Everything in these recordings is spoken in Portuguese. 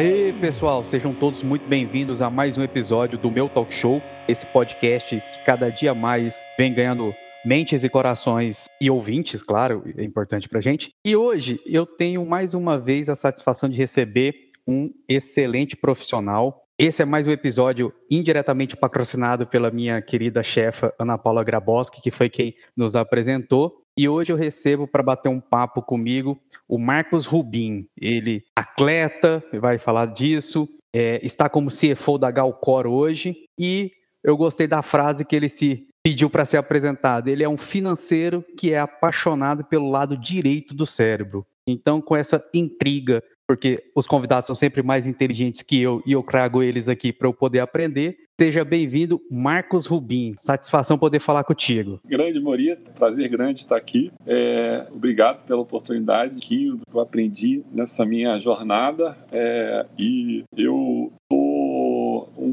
Aê, pessoal, sejam todos muito bem-vindos a mais um episódio do meu talk show, esse podcast que cada dia mais vem ganhando mentes e corações e ouvintes, claro, é importante pra gente. E hoje eu tenho mais uma vez a satisfação de receber um excelente profissional. Esse é mais um episódio indiretamente patrocinado pela minha querida chefa Ana Paula Graboski, que foi quem nos apresentou. E hoje eu recebo para bater um papo comigo o Marcos Rubim. Ele atleta, vai falar disso, é, está como CFO da Galcor hoje e eu gostei da frase que ele se pediu para ser apresentado. Ele é um financeiro que é apaixonado pelo lado direito do cérebro. Então, com essa intriga, porque os convidados são sempre mais inteligentes que eu e eu trago eles aqui para eu poder aprender. Seja bem-vindo, Marcos Rubim. Satisfação poder falar contigo. Grande Morita, prazer grande estar aqui. É, obrigado pela oportunidade que eu aprendi nessa minha jornada. É, e eu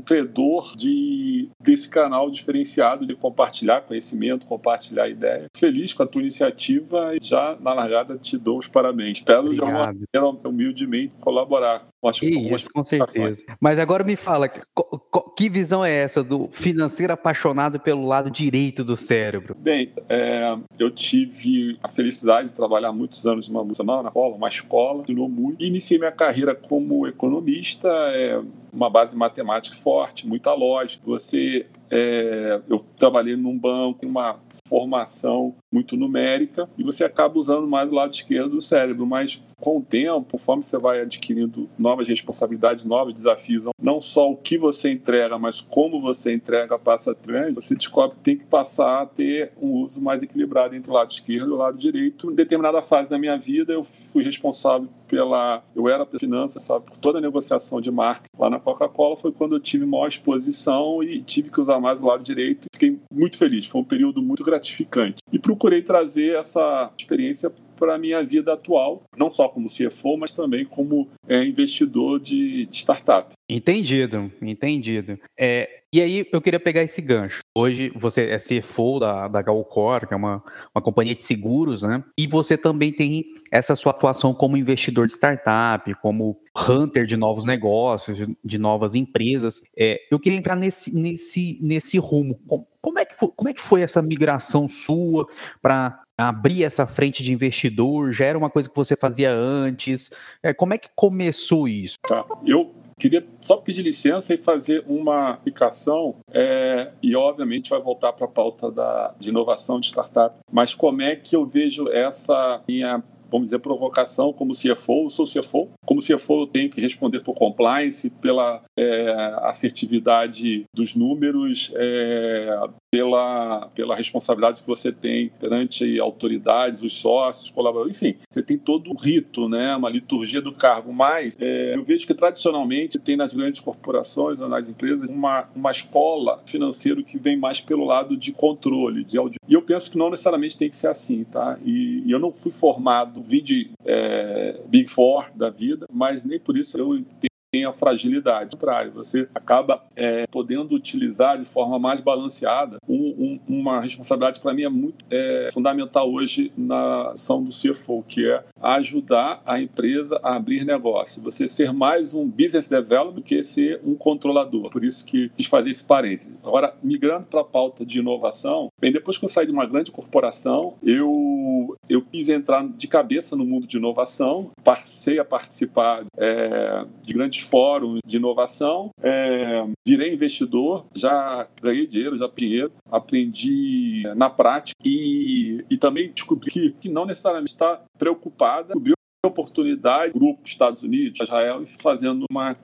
credor de, desse canal diferenciado de compartilhar conhecimento, compartilhar ideia. Feliz com a tua iniciativa e já na largada te dou os parabéns. Espero de alguma maneira, humildemente, colaborar com as, Isso, com certeza. Mas agora me fala, que visão é essa do financeiro apaixonado pelo lado direito do cérebro? Bem, é, eu tive a felicidade de trabalhar muitos anos numa multinacional, na escola, uma escola, ensinou muito. Iniciei minha carreira como economista, é, uma base matemática forte, muita lógica. Você é, eu trabalhei num banco, uma formação muito numérica, e você acaba usando mais o lado esquerdo do cérebro, mas com o tempo, conforme você vai adquirindo novas responsabilidades, novos desafios, não só o que você entrega, mas como você entrega passa ter, você descobre que tem que passar a ter um uso mais equilibrado entre o lado esquerdo e o lado direito. Em determinada fase da minha vida, eu fui responsável pela. Eu era pela finança, sabe, por toda a negociação de marca lá na Coca-Cola, foi quando eu tive maior exposição e tive que usar mais o lado direito. Fiquei muito feliz, foi um período muito gratificante. E procurei trazer essa experiência para a minha vida atual, não só como CFO, mas também como é, investidor de, de, startup. Entendido, entendido. É, e aí eu queria pegar esse gancho. Hoje você é CFO da, da Galcor, que é uma, uma companhia de seguros, né? E você também tem essa sua atuação como investidor de startup, como hunter de novos negócios, de, de novas empresas. É, eu queria entrar nesse, nesse, nesse rumo. Como é, que foi, como é que foi essa migração sua para abrir essa frente de investidor? Já era uma coisa que você fazia antes? É, como é que começou isso? Tá. Eu queria só pedir licença e fazer uma aplicação, é, e obviamente vai voltar para a pauta da, de inovação de startup, mas como é que eu vejo essa minha vamos dizer, provocação como CFO, eu sou CFO, como CFO eu tenho que responder por compliance, pela é, assertividade dos números, é, pela, pela responsabilidade que você tem perante autoridades, os sócios, colaboradores, enfim, você tem todo um rito, né, uma liturgia do cargo, mas é, eu vejo que tradicionalmente tem nas grandes corporações nas empresas uma, uma escola financeira que vem mais pelo lado de controle, de. E eu penso que não necessariamente tem que ser assim, tá? E, e eu não fui formado, de é, Big Four da vida, mas nem por isso eu tem a fragilidade. Ao contrário, você acaba é, podendo utilizar de forma mais balanceada um, um, uma responsabilidade para mim é muito é, fundamental hoje na ação do CFO, que é ajudar a empresa a abrir negócio. Você ser mais um business developer do que ser um controlador. Por isso que quis fazer esse parêntese. Agora, migrando para a pauta de inovação, bem, depois que eu saí de uma grande corporação, eu, eu quis entrar de cabeça no mundo de inovação, passei a participar é, de grandes grandes fóruns de inovação, é, virei investidor, já ganhei dinheiro, já dinheiro, aprendi na prática e, e também descobri que, que não necessariamente está preocupada, descobri oportunidade, grupo Estados Unidos, Israel, fazendo uma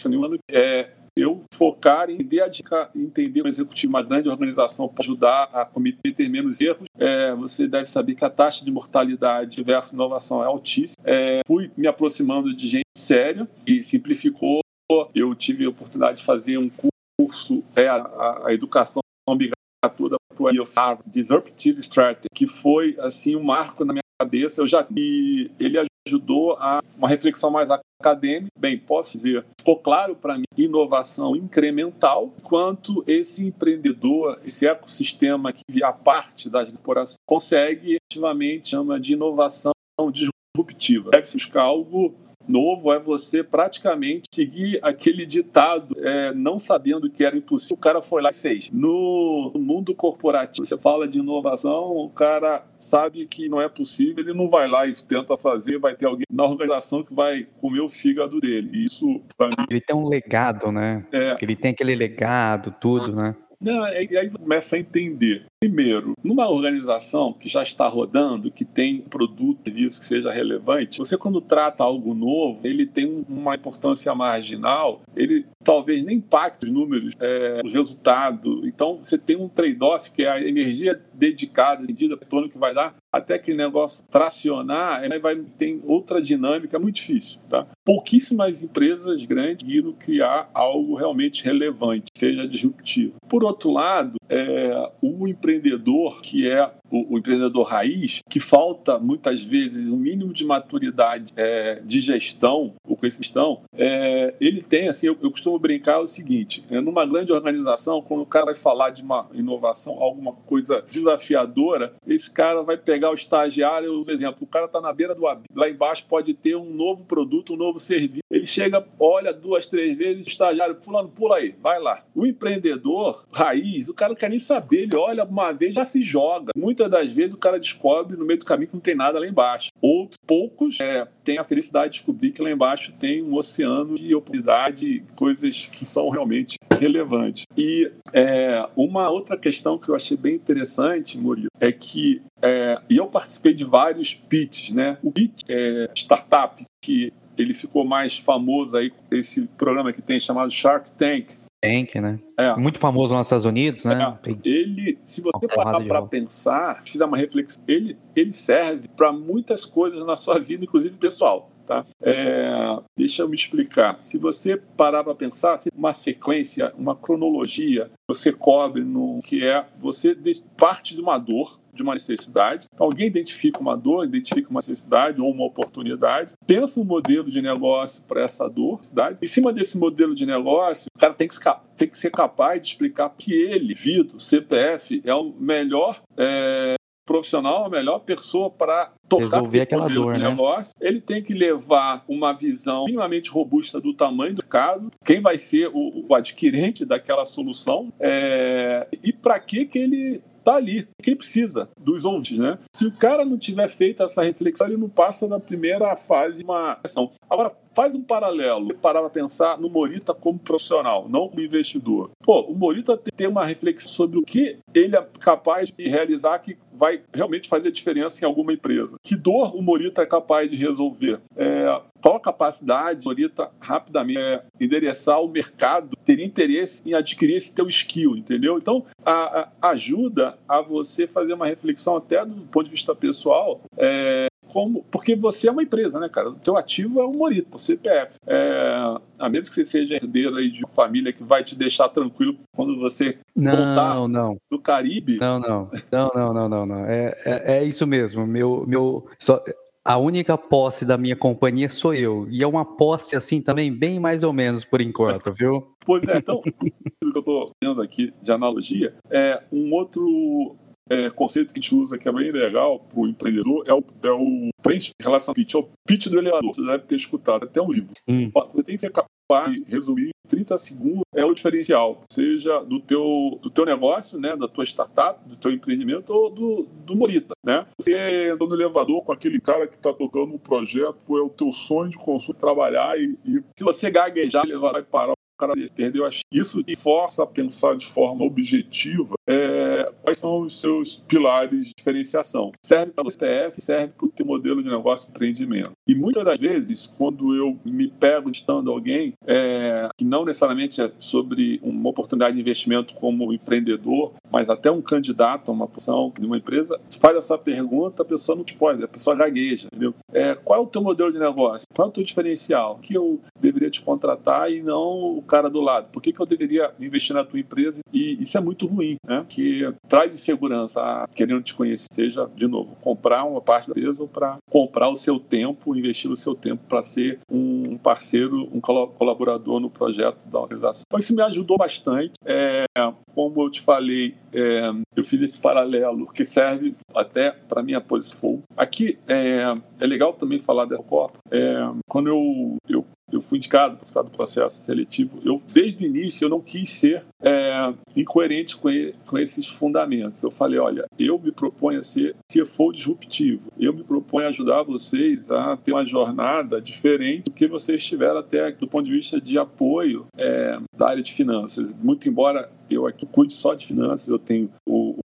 é, eu focar em entender, entender o executivo, uma grande organização, para ajudar a comitê a ter menos erros. É, você deve saber que a taxa de mortalidade versus inovação é altíssima. É, fui me aproximando de gente séria e simplificou eu tive a oportunidade de fazer um curso, é, a, a educação obrigatória para o Disruptive Strategy, que foi assim um marco na minha cabeça. Eu já e ele ajudou a uma reflexão mais acadêmica. Bem, posso dizer, ficou claro para mim inovação incremental, quanto esse empreendedor, esse ecossistema que a parte das corporações consegue efetivamente chama de inovação disruptiva. Deve buscar algo novo é você praticamente seguir aquele ditado, é, não sabendo que era impossível, o cara foi lá e fez. No mundo corporativo, você fala de inovação, o cara sabe que não é possível, ele não vai lá e tenta fazer, vai ter alguém na organização que vai comer o fígado dele. Isso, mim. Ele tem um legado, né? É. Ele tem aquele legado, tudo, né? Não, aí, aí começa a entender. Primeiro, numa organização que já está rodando, que tem produto, serviço que seja relevante, você quando trata algo novo, ele tem uma importância marginal, ele talvez nem impacte os números, é, o resultado. Então você tem um trade-off que é a energia dedicada, medida, que vai dar, até que o negócio tracionar, aí vai tem outra dinâmica, é muito difícil, tá? Pouquíssimas empresas grandes conseguiram criar algo realmente relevante, seja disruptivo. Por outro lado, é, o empreendedor que é o, o, empreendedor raiz, que falta muitas vezes um mínimo de maturidade é, de gestão, ou gestão, é, ele tem, assim, eu, eu, costumo brincar o seguinte: é, numa grande organização, quando o cara vai falar de uma inovação, alguma coisa desafiadora, esse cara vai pegar o estagiário, por exemplo, o cara está na beira do abismo, lá embaixo pode ter um novo produto, um novo serviço. Ele chega, olha duas, três vezes, o estagiário, fulano, pula aí, vai lá. O empreendedor raiz, o cara não quer nem saber, ele olha uma vez, já se joga. Muitas muitas das vezes o cara descobre no meio do caminho que não tem nada lá embaixo. Outros, poucos, é, têm a felicidade de descobrir que lá embaixo tem um oceano de oportunidade, coisas que são realmente relevantes. E é, uma outra questão que eu achei bem interessante, Murilo, é que é, e eu participei de vários pitches, né? O pitch é startup que ele ficou mais famoso aí esse programa que tem chamado Shark Tank, Tank, né? É. Muito famoso nos Estados Unidos, né? É. Ele, se você parar para pensar, fizer uma reflexão, ele, ele serve para muitas coisas na sua vida, inclusive pessoal. Tá? É, deixa eu me explicar. Se você parar para pensar, uma sequência, uma cronologia, você cobre no que é você parte de uma dor, de uma necessidade. Alguém identifica uma dor, identifica uma necessidade ou uma oportunidade, pensa um modelo de negócio para essa dor, necessidade. Em cima desse modelo de negócio, o cara tem que, tem que ser capaz de explicar que ele, Vitor, CPF, é o melhor é, profissional, a melhor pessoa para tocar Resolver aquela dor, né? negócio. Ele tem que levar uma visão minimamente robusta do tamanho do mercado, quem vai ser o, o adquirente daquela solução é, e para que que ele tá ali, que ele precisa dos ouvintes, né? Se o cara não tiver feito essa reflexão, ele não passa na primeira fase de uma ação. Agora, faz um paralelo, para pensar no Morita como profissional, não como investidor. Pô, o Morita tem uma reflexão sobre o que ele é capaz de realizar que vai realmente fazer diferença em alguma empresa. Que dor o Morita é capaz de resolver? É, qual a capacidade do Morita rapidamente é, endereçar o mercado, ter interesse em adquirir esse teu skill, entendeu? Então, a, a, ajuda a você fazer uma reflexão até do ponto de vista pessoal, é, como, porque você é uma empresa, né, cara? O teu ativo é o Morita, o CPF. É, a menos que você seja herdeiro aí de uma família que vai te deixar tranquilo quando você não, voltar não. do Caribe. Não, não, não, não, não, não, não. É, é, é isso mesmo. Meu, meu, só, a única posse da minha companhia sou eu. E é uma posse assim também, bem mais ou menos por enquanto, viu? Pois é, então, o que eu estou vendo aqui de analogia é um outro é, conceito que a gente usa que é bem legal para o empreendedor é o, é o frente em relação ao pitch, é o pitch do elevador. Você deve ter escutado até um livro. Hum. Você tem que ser capaz de resumir em 30 segundos é o diferencial, seja do teu, do teu negócio, né, da tua startup, do teu empreendimento ou do, do Morita, né? Você entrou no elevador com aquele cara que está tocando um projeto, é o teu sonho de consumo, trabalhar e, e se você gaguejar, ele vai parar cara perdeu a isso e força a pensar de forma objetiva é, quais são os seus pilares de diferenciação. Serve para o CTF, serve para o teu modelo de negócio empreendimento. E muitas das vezes, quando eu me pego estando alguém é, que não necessariamente é sobre uma oportunidade de investimento como empreendedor, mas até um candidato a uma posição de uma empresa, faz essa pergunta, a pessoa não te pode, a pessoa gagueja, entendeu? É, qual é o teu modelo de negócio? Qual é o teu diferencial? Que eu deveria te contratar e não o cara do lado? Por que, que eu deveria investir na tua empresa? E isso é muito ruim, né? Que traz insegurança, querendo te conhecer, seja, de novo, comprar uma parte da empresa ou para comprar o seu tempo, investir o seu tempo para ser um um parceiro, um colaborador no projeto da organização. Então isso me ajudou bastante. É, como eu te falei, é, eu fiz esse paralelo que serve até para minha posição. Aqui é, é legal também falar dessa Copa. É, quando eu, eu eu fui indicado para do processo seletivo. Eu, desde o início, eu não quis ser é, incoerente com, ele, com, esses fundamentos. Eu falei, olha, eu me proponho a ser CFO disruptivo. Eu me proponho a ajudar vocês a ter uma jornada diferente do que vocês tiveram até do ponto de vista de apoio é, da área de finanças. Muito embora eu aqui cuide só de finanças, eu tenho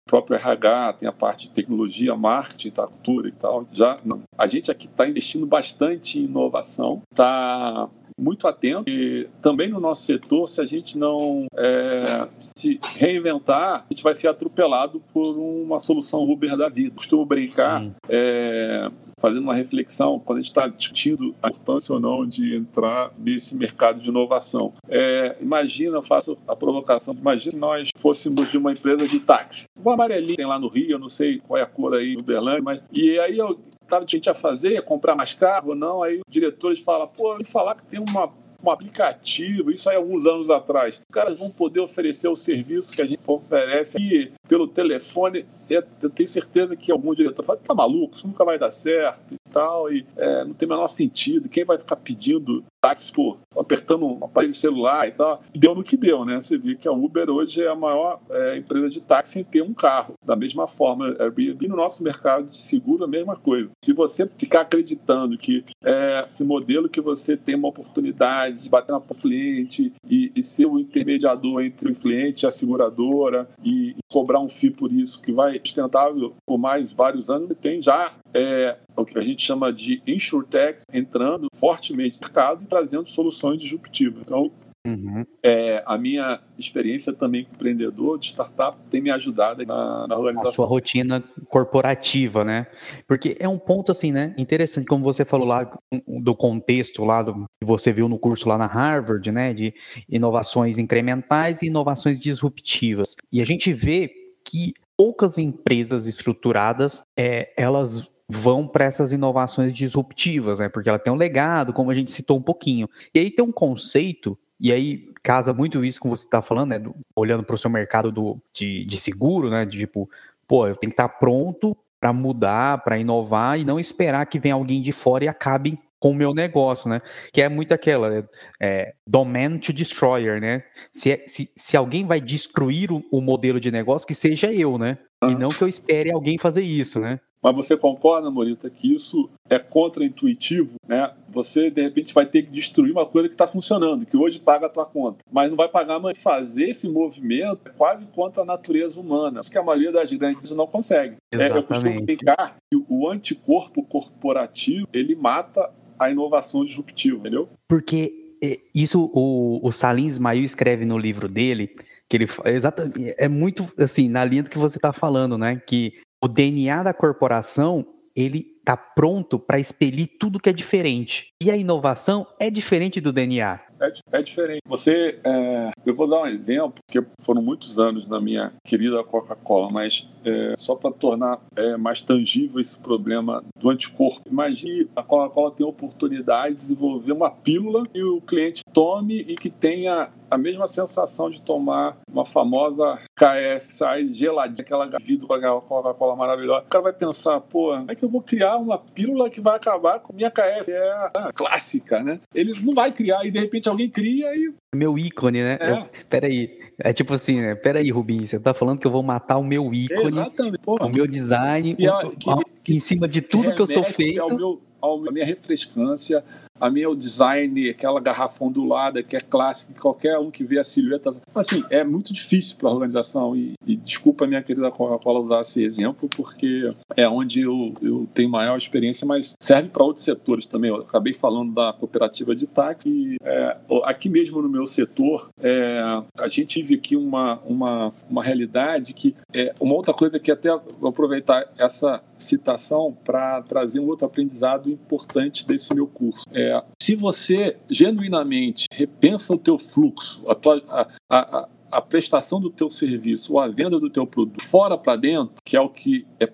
próprio RH, tem a parte de tecnologia, marketing, tá, cultura e tal. Já. A gente aqui está investindo bastante em inovação, está muito atento e também no nosso setor, se a gente não é, se reinventar, a gente vai ser atropelado por uma solução Uber da vida. Costumo brincar, é, fazendo uma reflexão, quando a gente está discutindo a importância ou não de entrar nesse mercado de inovação. É, imagina, eu faço a provocação, imagina nós fôssemos de uma empresa de táxi. O amarelinho tem lá no Rio, eu não sei qual é a cor aí no Uberlândia, mas e aí eu estava gente a fazer, comprar mais carro ou não, aí os diretores falam, pô, me falar que tem uma um aplicativo, isso aí alguns anos atrás. Os caras vão poder oferecer o serviço que a gente oferece aqui pelo telefone. Eu tenho certeza que algum diretor fala, tá maluco, isso nunca vai dar certo e tal, e é, não tem o menor sentido. Quem vai ficar pedindo táxi por apertando um aparelho celular e tal? E deu no que deu, né? Você vê que a Uber hoje é a maior é, empresa de táxi em ter um carro. Da mesma forma, Airbnb no nosso mercado de seguro, a mesma coisa. Se você ficar acreditando que é, esse modelo que você tem uma oportunidade de bater na porta cliente e, e, ser o intermediador entre o cliente e a seguradora e, e cobrar um FII por isso que vai sustentável por mais vários anos, tem já é, o que a gente chama de insurtech entrando fortemente no mercado trazendo soluções disruptivas. Então, Uhum. É, a minha experiência também com empreendedor de startup tem me ajudado na, na organização. A sua rotina corporativa, né? Porque é um ponto assim, né? Interessante, como você falou lá do contexto lá do, que você viu no curso lá na Harvard, né? De inovações incrementais e inovações disruptivas. E a gente vê que poucas empresas estruturadas, é, elas vão para essas inovações disruptivas, né? Porque ela tem um legado, como a gente citou um pouquinho. E aí tem um conceito, e aí casa muito isso com você está falando, né? Do, olhando para o seu mercado do, de, de seguro, né? De tipo, pô, eu tenho que estar tá pronto para mudar, para inovar e não esperar que venha alguém de fora e acabe com o meu negócio, né? Que é muito aquela é, domain to destroyer, né? Se, é, se, se alguém vai destruir o, o, modelo de negócio, que seja eu, né? E não que eu espere alguém fazer isso, né? Mas você concorda, Morita, que isso é contraintuitivo, né? Você, de repente, vai ter que destruir uma coisa que está funcionando, que hoje paga a tua conta. Mas não vai pagar, mas fazer esse movimento é quase contra a natureza humana. Isso que a maioria das grandes não consegue. É, eu costumo brincar que o anticorpo corporativo, ele mata a inovação disruptiva, entendeu? Porque é, isso o, o Salim Ismail escreve no livro dele, que ele exatamente é muito assim na linha do que você está falando, né? Que o DNA da corporação ele está pronto para expelir tudo que é diferente. E a inovação é diferente do DNA. É, é diferente. Você, é, eu vou dar um exemplo, porque foram muitos anos na minha querida Coca-Cola, mas é, só para tornar é, mais tangível esse problema do anticorpo. Imagine a Coca-Cola tem a oportunidade de desenvolver uma pílula que o cliente tome e que tenha a mesma sensação de tomar uma famosa KS geladinha, aquela vidro com aquela Coca-Cola maravilhosa. O cara vai pensar, pô, como é que eu vou criar uma pílula que vai acabar com minha KS? Que é a clássica, né? Ele não vai criar e de repente alguém cria e. Meu ícone, né? É. Eu, peraí. É tipo assim, né? Peraí, Rubinho, você tá falando que eu vou matar o meu ícone, Exatamente. o meu design, que, o, que, em cima de tudo que eu sou feito. Ao meu, ao, a minha refrescância, a minha é o design, aquela garrafa ondulada que é clássica, qualquer um que vê a silhueta. Assim, é muito difícil para a organização. E, e, desculpa, minha querida Coca-Cola, usar esse exemplo, porque é onde eu, eu tenho maior experiência, mas serve para outros setores também. Eu acabei falando da cooperativa de táxi. E, é, aqui mesmo no meu setor, é, a gente vive aqui uma, uma, uma realidade que é uma outra coisa que até vou aproveitar essa citação para trazer um outro aprendizado importante desse meu curso. É, é, se você genuinamente repensa o teu fluxo, a tua, a, a, a prestação do teu serviço ou a venda do teu produto fora para dentro, que é o que é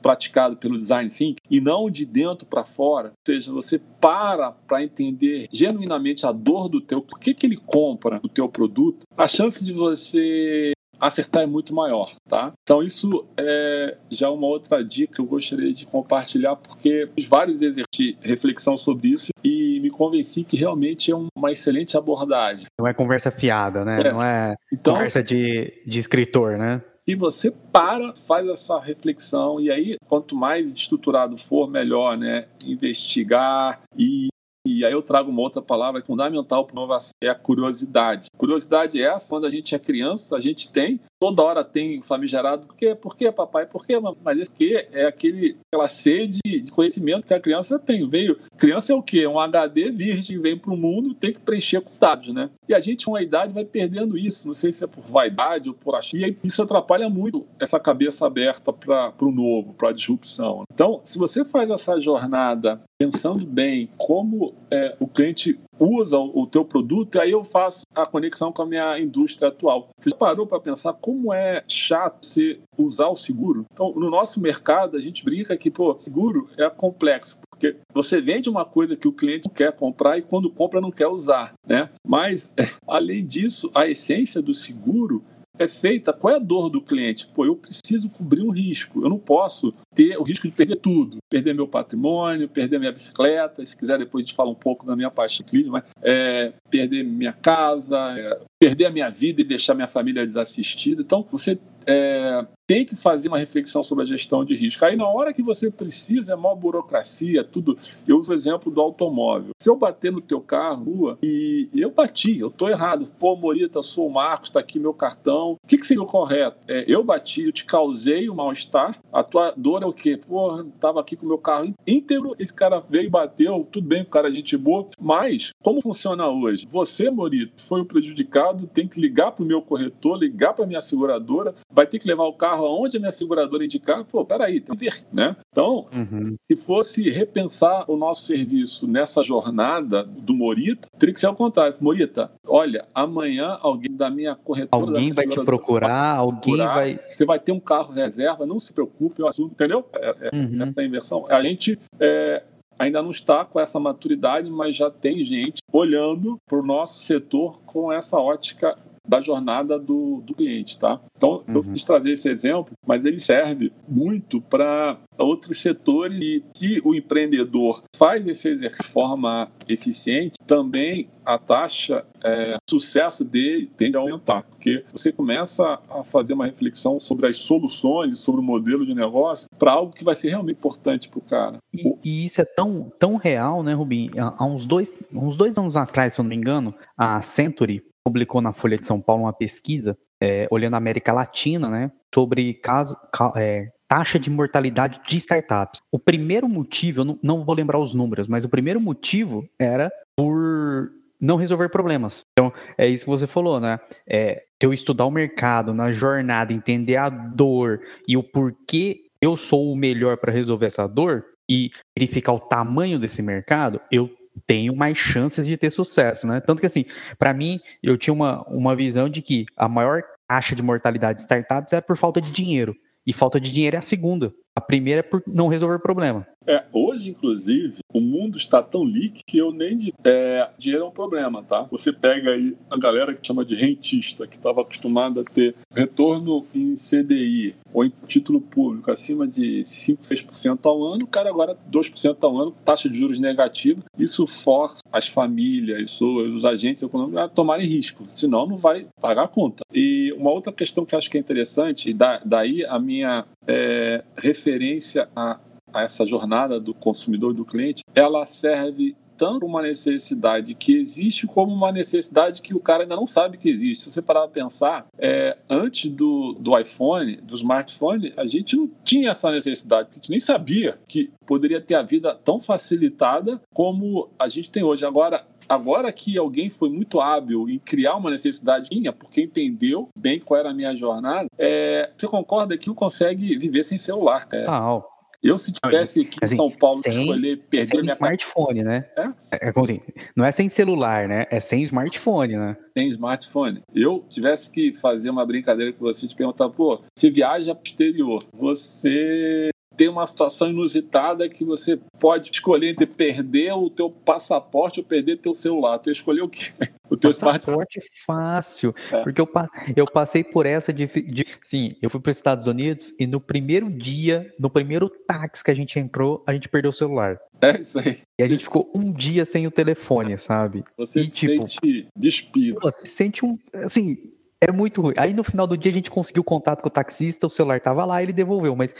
praticado pelo design thinking e não de dentro para fora, ou seja, você para para entender genuinamente a dor do teu, por que, que ele compra o teu produto, a chance de você acertar é muito maior, tá? Então isso é já uma outra dica que eu gostaria de compartilhar porque fiz vários exercícios de reflexão sobre isso e me convenci que realmente é uma excelente abordagem. Não é conversa fiada, né? É. Não é então, conversa de, de escritor, né? E você para, faz essa reflexão, e aí, quanto mais estruturado for, melhor, né? Investigar e e aí eu trago uma outra palavra fundamental para inovação, é a curiosidade. Curiosidade é essa, quando a gente é criança, a gente tem, toda hora tem famigerado, por quê? Por papai? Por quê? Mas esse que é aquele, aquela sede de conhecimento que a criança tem. Veio, criança é o quê? Um HD virgem, vem para o mundo, tem que preencher com dados, né? E a gente, com a idade, vai perdendo isso. Não sei se é por vaidade ou por achar. E isso atrapalha muito essa cabeça aberta para o novo, para a disrupção. Então, se você faz essa jornada pensando bem como é, o cliente usa o, o teu produto, aí eu faço a conexão com a minha indústria atual. Você já parou para pensar como é chato você usar o seguro? Então, no nosso mercado, a gente brinca que, pô, seguro é complexo, porque você vende uma coisa que o cliente quer comprar e quando compra não quer usar, né? Mas, além disso, a essência do seguro é feita, qual é a dor do cliente? Pô, eu preciso cobrir um risco, eu não posso ter o risco de perder tudo, perder meu patrimônio, perder minha bicicleta, se quiser depois a gente fala um pouco da minha parte de ciclismo, mas é, perder minha casa, é, perder a minha vida e deixar minha família desassistida. Então, você é, tem que fazer uma reflexão sobre a gestão de risco. Aí, na hora que você precisa, é maior burocracia, tudo. Eu uso o exemplo do automóvel. Se eu bater no teu carro, rua, e eu bati, eu tô errado. Pô, Morita, sou o Marcos, tá aqui meu cartão. O que, que seria o correto? É, eu bati, eu te causei o mal-estar. A tua dor é o quê? Pô, tava aqui com o meu carro íntegro, esse cara veio e bateu, tudo bem, o cara é gente boa. Mas, como funciona hoje? Você, Morito, foi o prejudicado, tem que ligar pro meu corretor, ligar pra minha seguradora, vai ter que levar o carro carro aonde a minha seguradora indicar, pô, peraí, tem que ver, né? Então, uhum. se fosse repensar o nosso serviço nessa jornada do Morita, teria que ser ao contrário. Morita, olha, amanhã alguém da minha corretora... Alguém vai te procurar, alguém vai... Você vai ter um carro reserva, não se preocupe, o assunto, entendeu? É, é, uhum. Essa inversão. A gente... É, ainda não está com essa maturidade, mas já tem gente olhando para o nosso setor com essa ótica da jornada do, do cliente, tá? Então, uhum. eu quis trazer esse exemplo, mas ele serve muito para outros setores e se o empreendedor faz esse exercício de forma eficiente, também a taxa é, sucesso dele tende a aumentar, porque você começa a fazer uma reflexão sobre as soluções e sobre o modelo de negócio para algo que vai ser realmente importante para o cara. E, e, isso é tão, tão real, né, Rubim? Há uns dois, uns dois anos atrás, se eu não me engano, a Century publicou na Folha de São Paulo uma pesquisa é, olhando a América Latina, né, sobre é, taxa de mortalidade de startups. O primeiro motivo, eu não, não vou lembrar os números, mas o primeiro motivo era por não resolver problemas. Então, é isso que você falou, né? É, eu estudar o mercado, na jornada, entender a dor e o porquê eu sou o melhor para resolver essa dor e verificar o tamanho desse mercado, eu tenho mais chances de ter sucesso, né? Tanto que assim, para mim, eu tinha uma, uma visão de que a maior taxa de mortalidade de startups é por falta de dinheiro. E falta de dinheiro é a segunda. A primeira é por não resolver problema. É, hoje, inclusive, o mundo está tão líquido que eu nem de, é, dinheiro é um problema, tá? Você pega aí a galera que chama de rentista, que estava acostumada a ter retorno em CDI ou em título público acima de 5, 6% ao ano, o cara agora 2% ao ano, taxa de juros negativa. Isso força as famílias, os agentes econômicos a tomarem risco, senão não vai pagar a conta. E uma outra questão que acho que é interessante, e daí a minha é, referência a, a essa jornada do consumidor do cliente, ela serve tanto uma necessidade que existe como uma necessidade que o cara ainda não sabe que existe. Se você parar para pensar, é, antes do, do iPhone, do smartphone, a gente não tinha essa necessidade, a gente nem sabia que poderia ter a vida tão facilitada como a gente tem hoje. Agora, Agora que alguém foi muito hábil em criar uma necessidade minha, porque entendeu bem qual era a minha jornada, é, você concorda que não consegue viver sem celular, cara? Ah, Eu, se tivesse aqui assim, em São Paulo sem, escolher perder sem minha smartphone, né? É? é como assim, não é sem celular, né? É sem smartphone, né? Sem smartphone. Eu tivesse que fazer uma brincadeira com você, te perguntar, pô, você viaja pro exterior, você tem uma situação inusitada que você pode escolher entre perder o teu passaporte ou perder teu celular. Tu escolheu o quê? O teu passaporte smartphone. fácil, é. porque eu, eu passei por essa de, de sim, eu fui para os Estados Unidos e no primeiro dia, no primeiro táxi que a gente entrou, a gente perdeu o celular. É isso aí. E a gente ficou um dia sem o telefone, sabe? Você e, se tipo, sente despido. Você sente um, assim, é muito ruim. Aí no final do dia a gente conseguiu contato com o taxista, o celular tava lá, ele devolveu. Mas,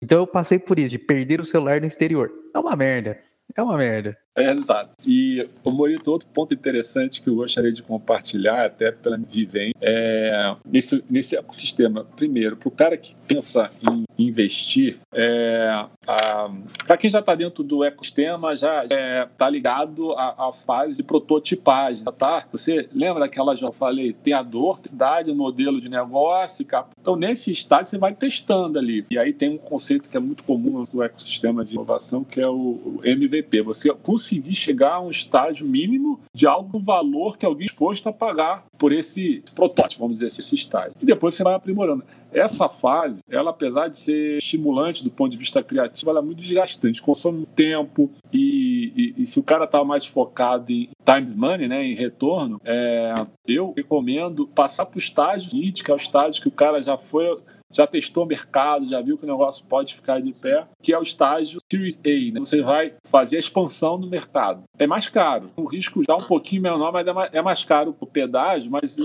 então eu passei por isso, de perder o celular no exterior. É uma merda. É uma merda. É, exato. E, o Morito, outro ponto interessante que eu gostaria de compartilhar, até pela vivência, é nesse, nesse ecossistema. Primeiro, para o cara que pensa em investir, é, para quem já está dentro do ecossistema, já está é, tá ligado à, à, fase de prototipagem. Tá? Você lembra daquela, já falei, tem a dor, cidade, modelo de negócio. Então, nesse estágio, você vai testando ali. E aí tem um conceito que é muito comum no ecossistema de inovação, que é o, o MVP. Você conseguir chegar a um estágio mínimo de algum valor que alguém é disposto a pagar por esse protótipo, vamos dizer assim, esse estágio. E depois você vai aprimorando. Essa fase, ela apesar de ser estimulante do ponto de vista criativo, ela é muito desgastante, consome tempo e, e, e se o cara está mais focado em times money, né, em retorno, é, eu recomendo passar para o estágio que é o estágio que o cara já foi já testou o mercado, já viu que o negócio pode ficar de pé, que é o estágio Series A. Né? Você vai fazer a expansão do mercado. É mais caro, o risco já um pouquinho menor, mas é mais, é mais caro o pedágio, mas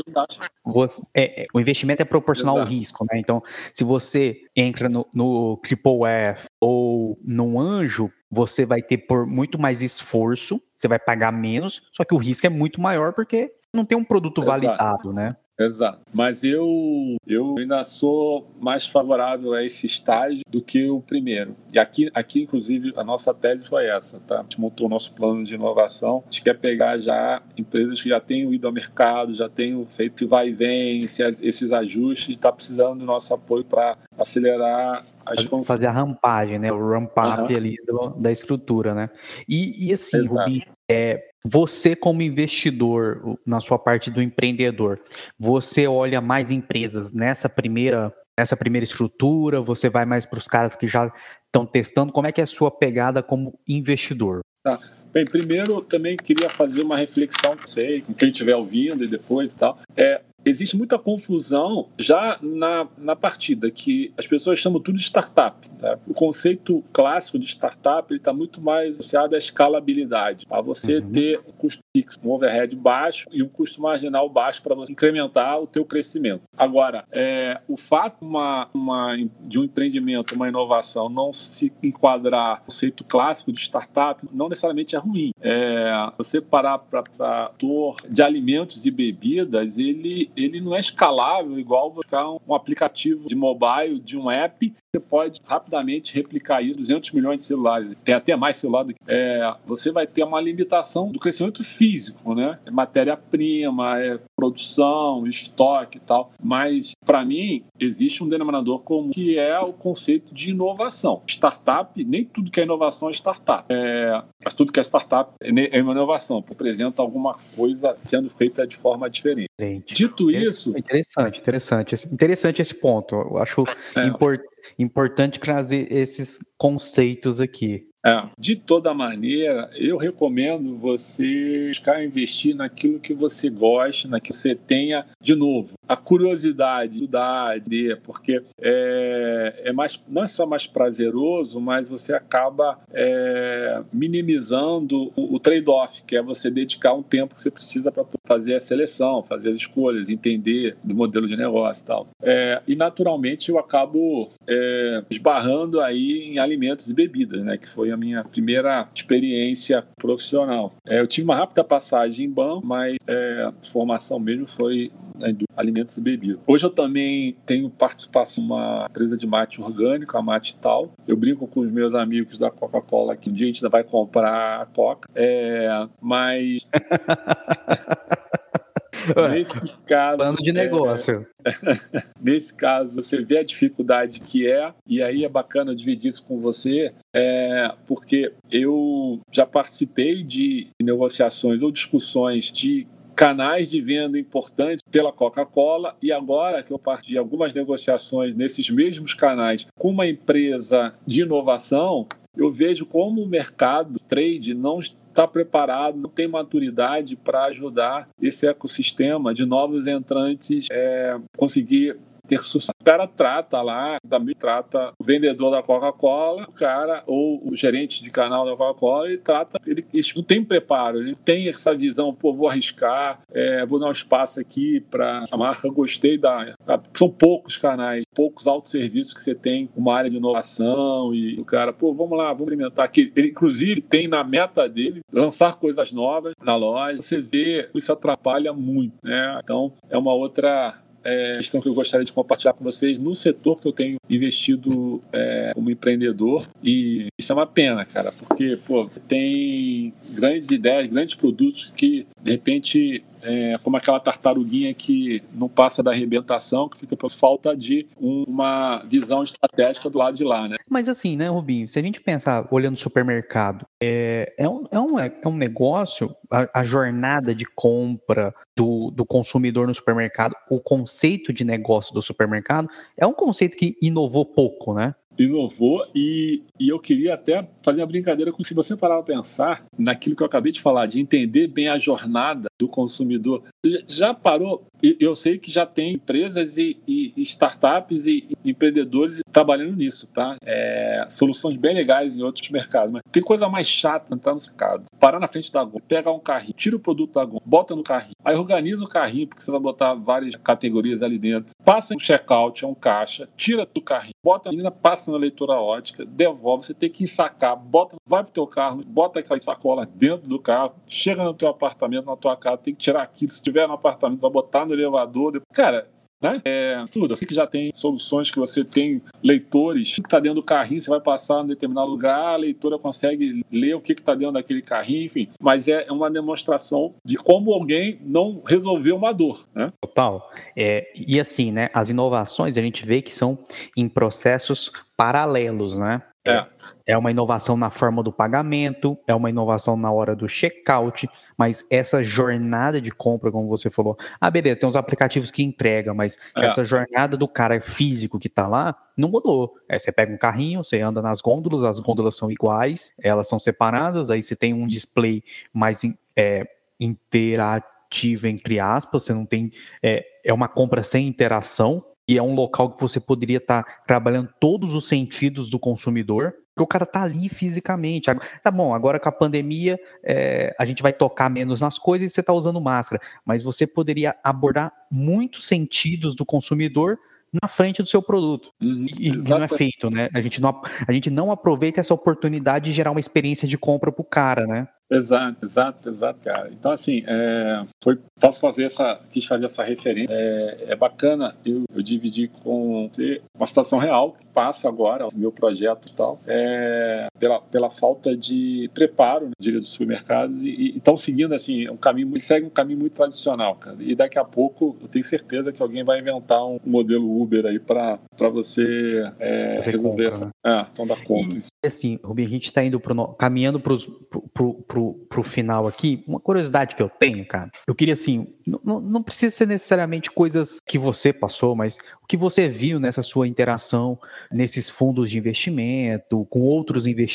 você, é, é, o investimento é proporcional Exato. ao risco, né? Então, se você entra no, no Triple F ou no Anjo, você vai ter por muito mais esforço, você vai pagar menos, só que o risco é muito maior porque não tem um produto Exato. validado, né? Exato. Mas eu, eu ainda sou mais favorável a esse estágio do que o primeiro. E aqui, aqui, inclusive, a nossa tese foi essa, tá? A gente montou o nosso plano de inovação. A gente quer pegar já empresas que já tenham ido ao mercado, já tenham feito vai e vem, esses ajustes, está precisando do nosso apoio para acelerar a expansão. Fazer a rampagem, né? O ramp up uhum. ali do, da estrutura, né? E, e assim, Exato. Rubi, é, você, como investidor, na sua parte do empreendedor, você olha mais empresas nessa primeira, nessa primeira estrutura? Você vai mais para os caras que já estão testando? Como é que é a sua pegada como investidor? Tá. Bem, primeiro também queria fazer uma reflexão, sei, com quem estiver ouvindo e depois e tal. É, existe muita confusão já na, na partida, que as pessoas chamam tudo de startup. Tá? O conceito clássico de startup está muito mais associado à escalabilidade, a você uhum. ter um custo fixo, um overhead baixo e um custo marginal baixo para você incrementar o teu crescimento. Agora, é, o fato uma, uma, de um empreendimento, uma inovação não se enquadrar no conceito clássico de startup, não necessariamente é ruim. É, você parar para ator de alimentos e bebidas, ele ele não é escalável igual buscar um, aplicativo de mobile, de um app você pode rapidamente replicar isso 200 milhões de celulares, tem até mais celular do que. É, você vai ter uma limitação do crescimento físico, né? É matéria-prima, é produção, estoque e tal. Mas, para mim, existe um denominador comum que é o conceito de inovação. Startup, nem tudo que é inovação é startup. É, mas tudo que é startup é, é uma inovação, apresenta alguma coisa sendo feita de forma diferente. Dito isso. Interessante, interessante. Interessante esse ponto. Eu acho é. importante importante trazer esses conceitos aqui. É, de toda maneira, eu recomendo você buscar investir naquilo que você gosta, naquilo que você tenha, de novo, a curiosidade, estudar, porque é, é mais, não é só mais prazeroso, mas você acaba é, minimizando o, o trade-off, que é você dedicar um tempo que você precisa para fazer a seleção, fazer as escolhas, entender do modelo de negócio e tal. É, e, naturalmente, eu acabo é, esbarrando aí em alimentos e bebidas, né, que foi a minha primeira experiência profissional. É, eu tive uma rápida passagem em banco, mas é, formação mesmo foi na indústria alimentos e bebidas. Hoje eu também tenho participação numa empresa de mate orgânico, a Mate Tal. Eu brinco com os meus amigos da Coca-Cola que um dia a gente ainda vai comprar a Coca. É, mas nesse caso. Plano de é, negócio. É, nesse caso, você vê a dificuldade que é, e aí é bacana dividir isso com você, é, porque eu já participei de negociações ou discussões de canais de venda importantes pela Coca-Cola e agora que eu parti de algumas negociações nesses mesmos canais com uma empresa de inovação, eu vejo como o mercado trade não está preparado, não tem maturidade para ajudar esse ecossistema de novos entrantes é, conseguir ter sucesso. O cara trata lá, também trata o vendedor da Coca-Cola, o cara, ou o gerente de canal da Coca-Cola, ele trata, ele, ele não tem preparo, ele tem essa visão, pô, vou arriscar, é, vou dar um espaço aqui para a marca, gostei da. São poucos canais, poucos autosserviços que você tem uma área de inovação e o cara, pô, vamos lá, vamos experimentar aqui. Ele, inclusive, tem na meta dele lançar coisas novas na loja. Você vê, isso atrapalha muito, né? Então, é uma outra é, questão que eu gostaria de compartilhar com vocês no setor que eu tenho investido é, como empreendedor. E isso é uma pena, cara, porque pô, tem grandes ideias, grandes produtos que, de repente, é, como aquela tartaruguinha que não passa da arrebentação, que fica por falta de uma visão estratégica do lado de lá, né? Mas assim, né, Rubinho, se a gente pensar olhando supermercado, é, é, um, é, um, é um negócio, a, a jornada de compra do, do consumidor no supermercado, o conceito de negócio do supermercado, é um conceito que inovou pouco, né? inovou e, e eu queria até fazer uma brincadeira com se você parar para pensar naquilo que eu acabei de falar, de entender bem a jornada do consumidor. Já parou? Eu sei que já tem empresas e, e startups e empreendedores trabalhando nisso, tá? É, soluções bem legais em outros mercados, mas tem coisa mais chata entrar no mercado. Parar na frente da Gon, pegar um carrinho, tira o produto da Gon, bota no carrinho, aí organiza o carrinho, porque você vai botar várias categorias ali dentro, passa um checkout, é um caixa, tira do carrinho, bota a menina, passa na leitura ótica, devolve, você tem que ensacar, bota, vai pro teu carro, bota aquela sacola dentro do carro, chega no teu apartamento, na tua casa, tem que tirar aquilo, se tiver no apartamento, vai botar no elevador. Cara, né? É absurdo. Eu sei que já tem soluções que você tem leitores que está dentro do carrinho, você vai passar em determinado lugar, a leitora consegue ler o que está dentro daquele carrinho, enfim. Mas é uma demonstração de como alguém não resolveu uma dor, né? Total. É, e assim, né? As inovações a gente vê que são em processos paralelos, né? É. é uma inovação na forma do pagamento, é uma inovação na hora do checkout, mas essa jornada de compra, como você falou, ah, beleza, tem uns aplicativos que entregam, mas é. essa jornada do cara físico que tá lá não mudou. É, você pega um carrinho, você anda nas gôndolas, as gôndolas são iguais, elas são separadas, aí você tem um display mais é, interativo, entre aspas, você não tem. É, é uma compra sem interação, e é um local que você poderia estar tá trabalhando todos os sentidos do consumidor, porque o cara tá ali fisicamente. Tá bom, agora com a pandemia é, a gente vai tocar menos nas coisas e você está usando máscara, mas você poderia abordar muitos sentidos do consumidor na frente do seu produto. Uhum, e, e não é feito, né? A gente não, a gente não aproveita essa oportunidade de gerar uma experiência de compra pro cara, né? Exato, exato, exato, cara. Então, assim, é, foi, posso fazer essa, quis fazer essa referência. É, é bacana eu, eu dividir com você uma situação real que passa agora, o meu projeto e tal, é, pela, pela falta de preparo, né, diria, dos supermercados, e estão seguindo, assim, um caminho, segue um caminho muito tradicional, cara. E daqui a pouco eu tenho certeza que alguém vai inventar um modelo Uber aí para você é, resolver compra, essa. Né? É, então dá conta. E, assim, Rubinho, a gente está indo pro, caminhando para pro, pro, pro final aqui, uma curiosidade que eu tenho, cara. Eu queria, assim, não, não precisa ser necessariamente coisas que você passou, mas o que você viu nessa sua interação nesses fundos de investimento, com outros investidores.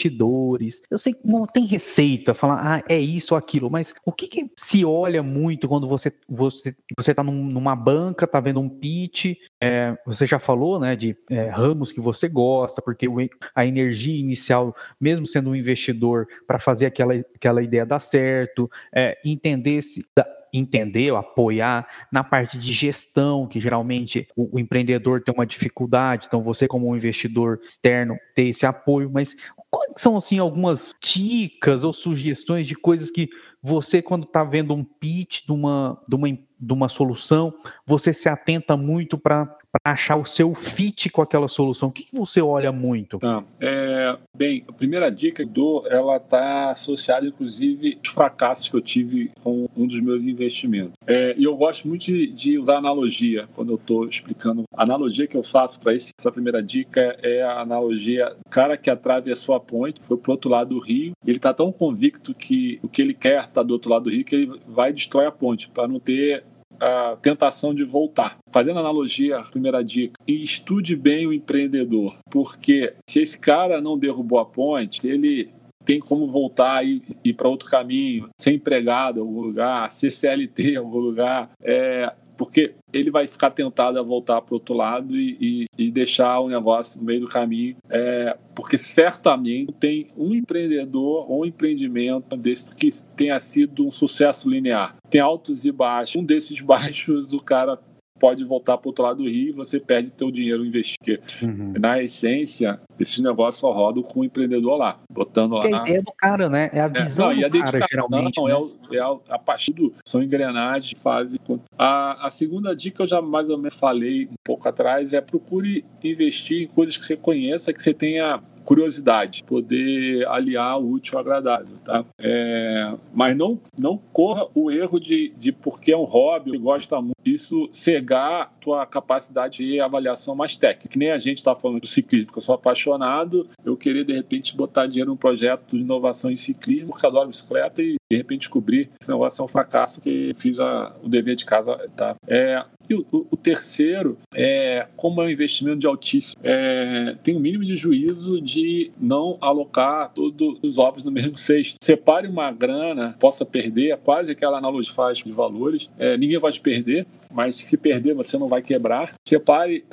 Eu sei que não tem receita, falar, ah, é isso ou aquilo, mas o que, que se olha muito quando você você você está num, numa banca, tá vendo um pitch, é, você já falou, né, de é, ramos que você gosta, porque a energia inicial, mesmo sendo um investidor, para fazer aquela, aquela ideia dar certo, é, entender se entender, apoiar na parte de gestão, que geralmente o, o, empreendedor tem uma dificuldade, então você como um investidor externo ter esse apoio, mas quais são assim algumas dicas ou sugestões de coisas que você, quando está vendo um pitch de uma, de, uma, de uma solução, você se atenta muito para achar o seu fit com aquela solução? O que, que você olha muito? Tá. É, bem, a primeira dica que dou, ela está associada, inclusive, aos fracassos que eu tive com um dos meus investimentos. É, e eu gosto muito de, de usar analogia quando eu estou explicando. A analogia que eu faço para essa primeira dica é a analogia cara que atravessou a ponte, foi para outro lado do rio, ele está tão convicto que o que ele quer está do outro lado do rio que ele vai destrói a ponte para não ter a tentação de voltar. Fazendo analogia primeira dica, estude bem o empreendedor, porque se esse cara não derrubou a ponte, se ele tem como voltar e ir para outro caminho, ser empregado em algum lugar, ser CLT em algum lugar, é, porque ele vai ficar tentado a voltar para o outro lado e, e, e, deixar o negócio no meio do caminho, é, porque certamente tem um empreendedor ou um empreendimento desse que tenha sido um sucesso linear. Tem altos e baixos. Um desses baixos, o cara pode voltar para o outro lado do rio e você perde teu dinheiro investido. Uhum. Na essência, esses negócios só rodam com o empreendedor lá, botando lá. É a ideia do cara, né? É a é, visão é, não, do a cara, geralmente. Não, né? é, a, é a partir do... São engrenagens que fazem... A, a segunda dica eu já mais ou menos falei um pouco atrás é procure investir em coisas que você conheça, que você tenha curiosidade, poder aliar o útil ao agradável, tá? É, mas não, não corra o erro de, de porque é um hobby, gosta muito, isso cegar tua capacidade de avaliação mais técnica. Que nem a gente está falando do ciclismo, que eu sou apaixonado, eu queria de repente botar dinheiro num projeto de inovação em ciclismo, porque adoro bicicleta e de repente descobrir que esse negócio é um fracasso que fiz a, o dever de casa, tá? É, e o, o, terceiro é como é um investimento de altíssimo, é, tem o um mínimo de juízo de não alocar todos os ovos no mesmo cesto. Separe uma grana, possa perder, é quase aquela analogia faz de valores, é, ninguém vai te perder, mas se perder você não vai quebrar. Separe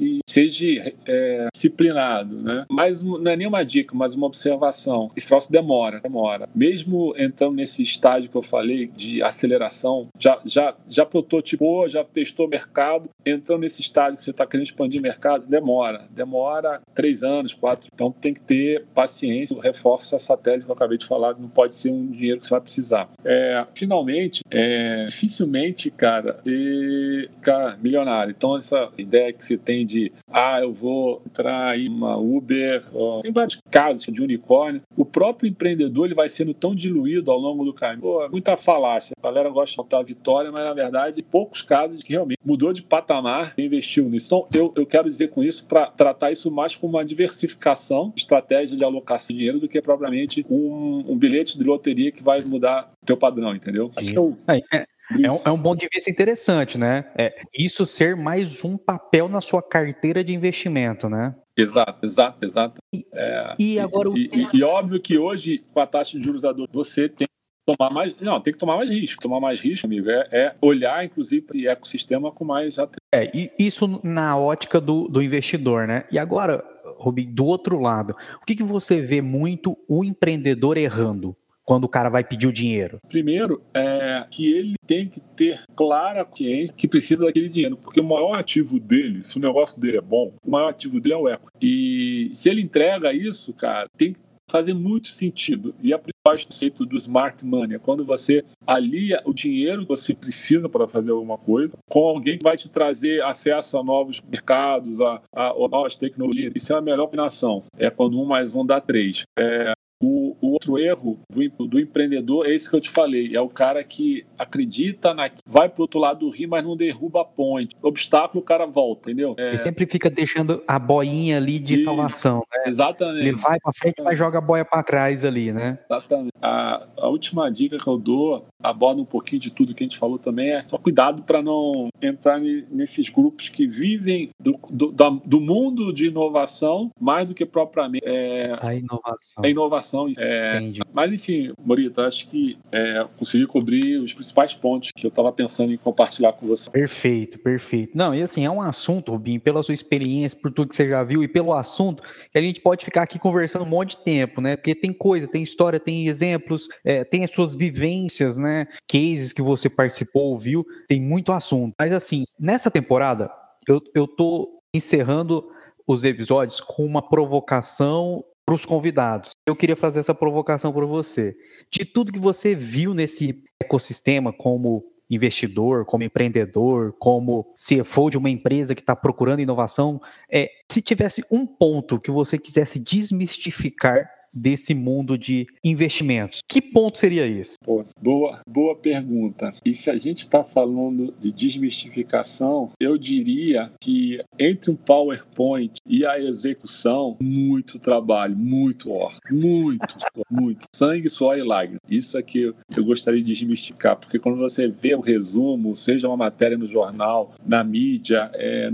e seja é, disciplinado, né? Mas não é nenhuma dica, mas uma observação. Esse troço demora, demora. Mesmo entrando nesse estágio que eu falei de aceleração, já já já prototipou, já testou o mercado, entrando nesse estágio que você está querendo expandir o mercado, demora, demora três anos, quatro. Então tem que ter paciência. Reforça essa tese que eu acabei de falar, não pode ser um dinheiro que você vai precisar. É, finalmente, é, dificilmente, cara, ficar milionário. Então, essa ideia que você tem de, ah, eu vou entrar em uma Uber, ó, tem vários casos de unicórnio. O próprio empreendedor ele vai sendo tão diluído ao longo do caminho. Pô, é muita falácia. A galera gosta de contar a vitória, mas na verdade, poucos casos que realmente mudou de patamar e investiu nisso. Então, eu, eu quero dizer com isso para tratar isso mais como uma diversificação, estratégia de alocação de dinheiro, do que propriamente um, um bilhete de loteria que vai mudar teu padrão, entendeu? Acho que eu... é, é é um, é um ponto de vista interessante, né? É, isso ser mais um papel na sua carteira de investimento, né? Exato, exato, exato. E, é, e agora e, e, e, óbvio que hoje, com a taxa de juros adultos, você tem que tomar mais. Não, tem que tomar mais risco. Tomar mais risco, amigo, é, é olhar, inclusive, para o ecossistema com mais atenção. É, e isso na ótica do, do investidor, né? E agora, Rubim, do outro lado, o que, que você vê muito o empreendedor errando? Quando o cara vai pedir o dinheiro? Primeiro, é que ele tem que ter clara ciência que precisa daquele dinheiro, porque o maior ativo dele, se o negócio dele é bom, o maior ativo dele é o eco. E se ele entrega isso, cara, tem que fazer muito sentido. E a principal conceito do smart money é quando você alia o dinheiro que você precisa para fazer alguma coisa com alguém que vai te trazer acesso a novos mercados, a, a, a novas tecnologias. Isso é a melhor combinação. É quando um mais um dá três. É, o, o, outro erro do, do, empreendedor é esse que eu te falei: é o cara que acredita, na, vai pro outro lado do rio, mas não derruba a ponte. Obstáculo, o cara volta, entendeu? É... Ele sempre fica deixando a boinha ali de e... salvação, né? Exatamente. Ele vai para frente, mas joga a boia para trás ali, né? Exatamente. A, a última dica que eu dou aborda um pouquinho de tudo que a gente falou também é só cuidado para não entrar nesses grupos que vivem do, do, do, mundo de inovação mais do que propriamente é, a inovação. A inovação. É, mas enfim, Morita, acho que é, consegui cobrir os principais pontos que eu estava pensando em compartilhar com você. Perfeito, perfeito. Não, e assim, é um assunto, Rubinho, pela sua experiência, por tudo que você já viu e pelo assunto, que a gente pode ficar aqui conversando um monte de tempo, né? Porque tem coisa, tem história, tem exemplos, é, tem as suas vivências, né? Cases que você participou, viu, tem muito assunto. Mas assim, nessa temporada, eu, eu tô encerrando os episódios com uma provocação para os convidados. Eu queria fazer essa provocação para você. De tudo que você viu nesse ecossistema como investidor, como empreendedor, como CFO de uma empresa que está procurando inovação, é, se tivesse um ponto que você quisesse desmistificar desse mundo de investimentos. Que ponto seria esse? Pô, boa, boa pergunta. E se a gente está falando de desmistificação, eu diria que entre um PowerPoint e a execução, muito trabalho, muito ó, muito, muito. Sangue, suor e lágrimas. Isso é que eu gostaria de desmistificar, porque quando você vê o resumo, seja uma matéria no jornal, na mídia, é,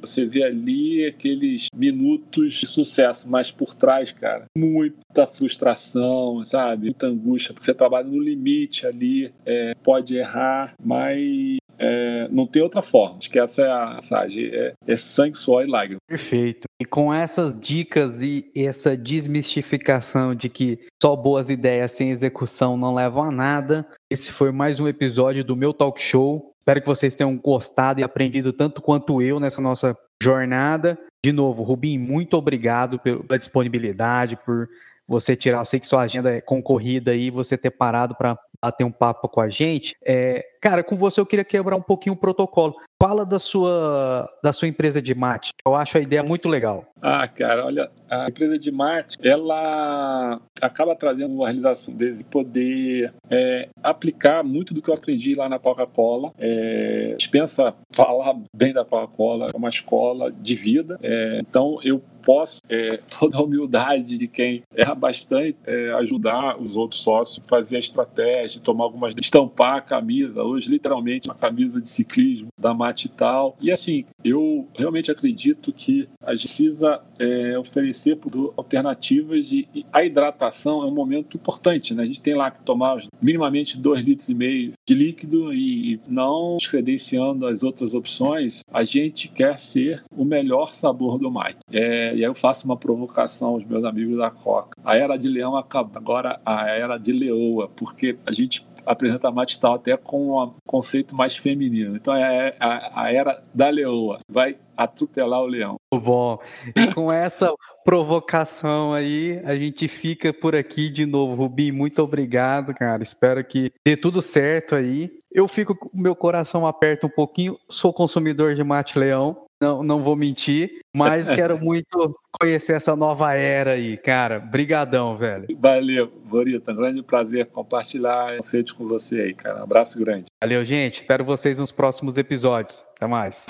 você vê ali aqueles minutos de sucesso, mas por trás, cara, muita frustração, sabe? Muita angústia, porque você trabalha no limite ali, é, pode errar, mas é, não tem outra forma. Acho que essa é a mensagem: é, é sangue, suor e lágrima. Perfeito. E com essas dicas e essa desmistificação de que só boas ideias sem execução não levam a nada, esse foi mais um episódio do meu talk show. Espero que vocês tenham gostado e aprendido tanto quanto eu nessa nossa jornada. De novo, Rubim, muito obrigado pela disponibilidade, por você tirar. Eu sei que sua agenda é concorrida e você ter parado para bater um papo com a gente. É, cara, com você eu queria quebrar um pouquinho o protocolo. Fala da sua, da sua empresa de mate. Eu acho a ideia muito legal. Ah, cara, olha, a empresa de mate, ela acaba trazendo uma realização de poder é, aplicar muito do que eu aprendi lá na Coca-Cola. É, dispensa falar bem da Coca-Cola, é uma escola de vida. É, então, eu posso, é, toda a humildade de quem erra bastante, é, ajudar os outros sócios, fazer a estratégia, tomar algumas. estampar a camisa, hoje, literalmente, uma camisa de ciclismo da Mate e tal. E assim, eu realmente acredito que a gente precisa é, oferecer alternativas e, e, a hidratação é um momento importante, né? A gente tem lá que tomar minimamente 2 litros e meio de líquido e não descredenciando as outras opções, a gente quer ser o melhor sabor do mate. É, e aí eu faço uma provocação aos meus amigos da Coca. A era de leão acabou, agora a era de leoa, porque a gente apresenta mate tal até com um conceito mais feminino. Então é a, a era da leoa. Vai atropelar o leão. Bom. E com essa provocação aí, a gente fica por aqui de novo. Rubi, muito obrigado, cara. Espero que dê tudo certo aí. Eu fico com meu coração aperto um pouquinho. Sou consumidor de mate leão. Não, não vou mentir, mas quero muito conhecer essa nova era aí, cara. Brigadão, velho. Valeu, Borita. Um grande prazer compartilhar conceitos com você aí, cara. Um abraço grande. Valeu, gente. Espero vocês nos próximos episódios. Até mais.